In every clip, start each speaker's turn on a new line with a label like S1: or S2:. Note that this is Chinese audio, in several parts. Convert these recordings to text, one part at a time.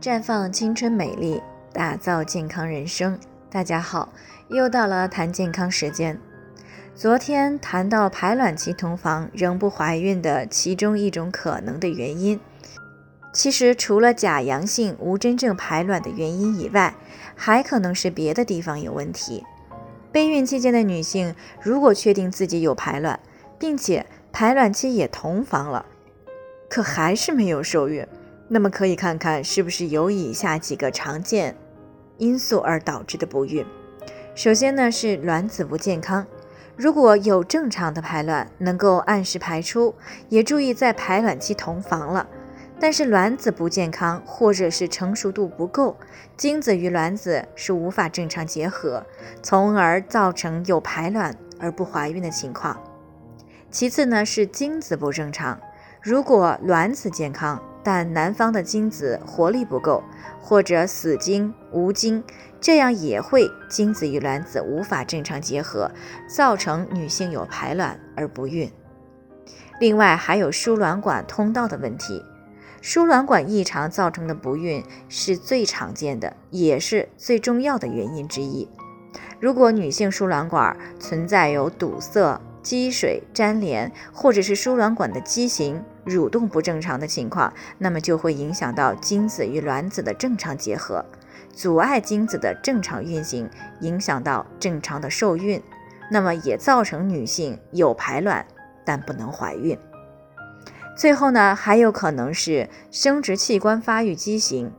S1: 绽放青春美丽，打造健康人生。大家好，又到了谈健康时间。昨天谈到排卵期同房仍不怀孕的其中一种可能的原因，其实除了假阳性无真正排卵的原因以外，还可能是别的地方有问题。备孕期间的女性如果确定自己有排卵，并且排卵期也同房了，可还是没有受孕。那么可以看看是不是有以下几个常见因素而导致的不孕。首先呢是卵子不健康，如果有正常的排卵，能够按时排出，也注意在排卵期同房了，但是卵子不健康或者是成熟度不够，精子与卵子是无法正常结合，从而造成有排卵而不怀孕的情况。其次呢是精子不正常，如果卵子健康。但男方的精子活力不够，或者死精、无精，这样也会精子与卵子无法正常结合，造成女性有排卵而不孕。另外还有输卵管通道的问题，输卵管异常造成的不孕是最常见的，也是最重要的原因之一。如果女性输卵管存在有堵塞、积水、粘连，或者是输卵管的畸形。蠕动不正常的情况，那么就会影响到精子与卵子的正常结合，阻碍精子的正常运行，影响到正常的受孕，那么也造成女性有排卵但不能怀孕。最后呢，还有可能是生殖器官发育畸形。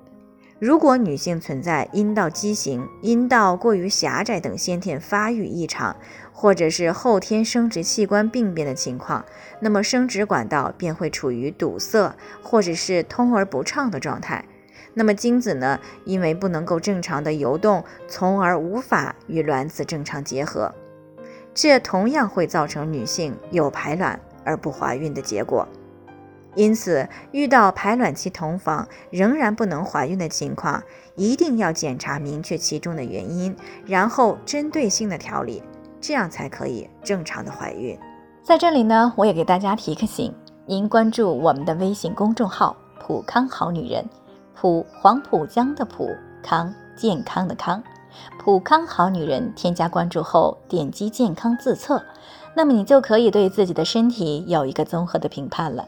S1: 如果女性存在阴道畸形、阴道过于狭窄等先天发育异常，或者是后天生殖器官病变的情况，那么生殖管道便会处于堵塞或者是通而不畅的状态。那么精子呢，因为不能够正常的游动，从而无法与卵子正常结合，这同样会造成女性有排卵而不怀孕的结果。因此，遇到排卵期同房仍然不能怀孕的情况，一定要检查明确其中的原因，然后针对性的调理，这样才可以正常的怀孕。
S2: 在这里呢，我也给大家提个醒：您关注我们的微信公众号“普康好女人”，普黄浦江的普康健康的康，普康好女人，添加关注后点击健康自测，那么你就可以对自己的身体有一个综合的评判了。